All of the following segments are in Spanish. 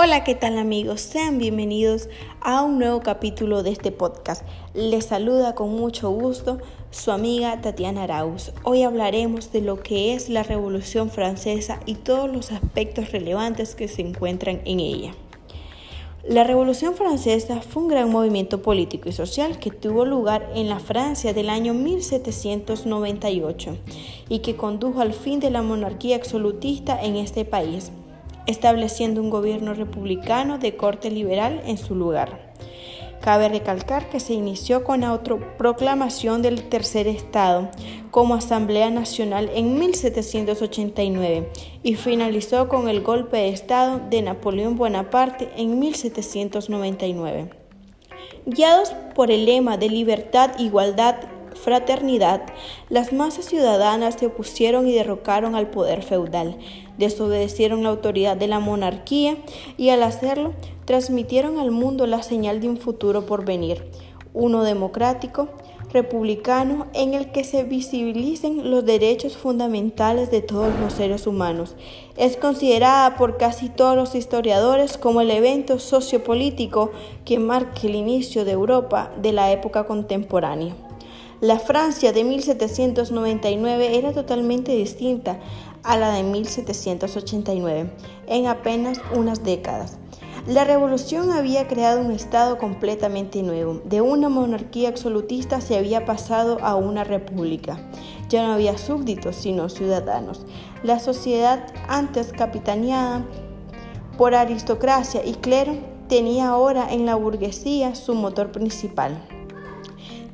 Hola, ¿qué tal amigos? Sean bienvenidos a un nuevo capítulo de este podcast. Les saluda con mucho gusto su amiga Tatiana Arauz. Hoy hablaremos de lo que es la Revolución Francesa y todos los aspectos relevantes que se encuentran en ella. La Revolución Francesa fue un gran movimiento político y social que tuvo lugar en la Francia del año 1798 y que condujo al fin de la monarquía absolutista en este país estableciendo un gobierno republicano de corte liberal en su lugar. Cabe recalcar que se inició con la proclamación del tercer Estado como Asamblea Nacional en 1789 y finalizó con el golpe de Estado de Napoleón Bonaparte en 1799. Guiados por el lema de libertad, igualdad fraternidad, las masas ciudadanas se opusieron y derrocaron al poder feudal, desobedecieron la autoridad de la monarquía y al hacerlo transmitieron al mundo la señal de un futuro por venir, uno democrático, republicano en el que se visibilicen los derechos fundamentales de todos los seres humanos. Es considerada por casi todos los historiadores como el evento sociopolítico que marca el inicio de Europa de la época contemporánea. La Francia de 1799 era totalmente distinta a la de 1789 en apenas unas décadas. La revolución había creado un Estado completamente nuevo. De una monarquía absolutista se había pasado a una república. Ya no había súbditos, sino ciudadanos. La sociedad antes capitaneada por aristocracia y clero tenía ahora en la burguesía su motor principal.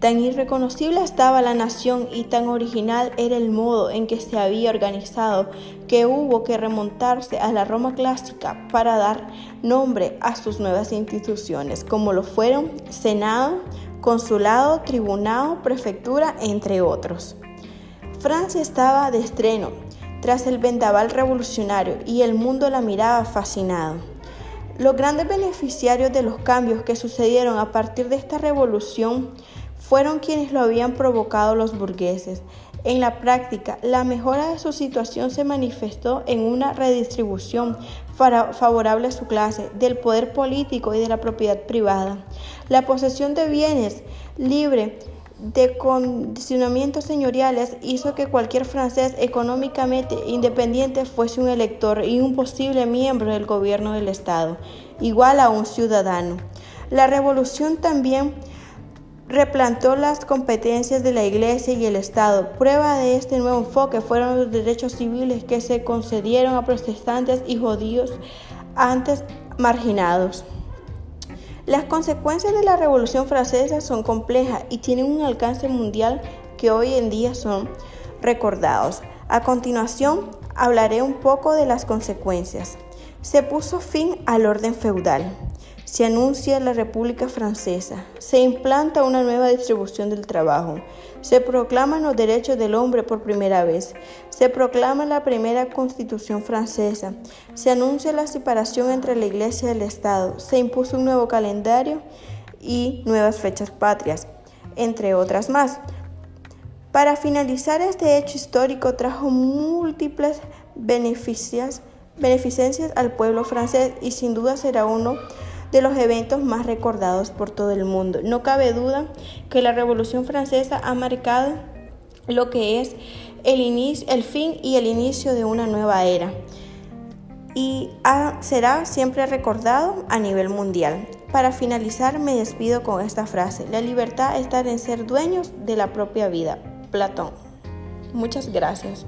Tan irreconocible estaba la nación y tan original era el modo en que se había organizado que hubo que remontarse a la Roma clásica para dar nombre a sus nuevas instituciones, como lo fueron Senado, Consulado, Tribunado, Prefectura, entre otros. Francia estaba de estreno tras el vendaval revolucionario y el mundo la miraba fascinado. Los grandes beneficiarios de los cambios que sucedieron a partir de esta revolución fueron quienes lo habían provocado los burgueses. En la práctica, la mejora de su situación se manifestó en una redistribución favorable a su clase, del poder político y de la propiedad privada. La posesión de bienes libre de condicionamientos señoriales hizo que cualquier francés económicamente independiente fuese un elector y un posible miembro del gobierno del Estado, igual a un ciudadano. La revolución también replantó las competencias de la Iglesia y el Estado. Prueba de este nuevo enfoque fueron los derechos civiles que se concedieron a protestantes y judíos antes marginados. Las consecuencias de la Revolución Francesa son complejas y tienen un alcance mundial que hoy en día son recordados. A continuación, hablaré un poco de las consecuencias. Se puso fin al orden feudal. Se anuncia la República Francesa. Se implanta una nueva distribución del trabajo. Se proclaman los derechos del hombre por primera vez. Se proclama la primera constitución francesa. Se anuncia la separación entre la Iglesia y el Estado. Se impuso un nuevo calendario y nuevas fechas patrias, entre otras más. Para finalizar este hecho histórico trajo múltiples beneficios, beneficencias al pueblo francés y sin duda será uno de los eventos más recordados por todo el mundo. No cabe duda que la Revolución Francesa ha marcado lo que es el, fin y el inicio de una nueva era y será siempre recordado a nivel mundial. Para finalizar me despido con esta frase, la libertad está en ser dueños de la propia vida. Platón. Muchas gracias.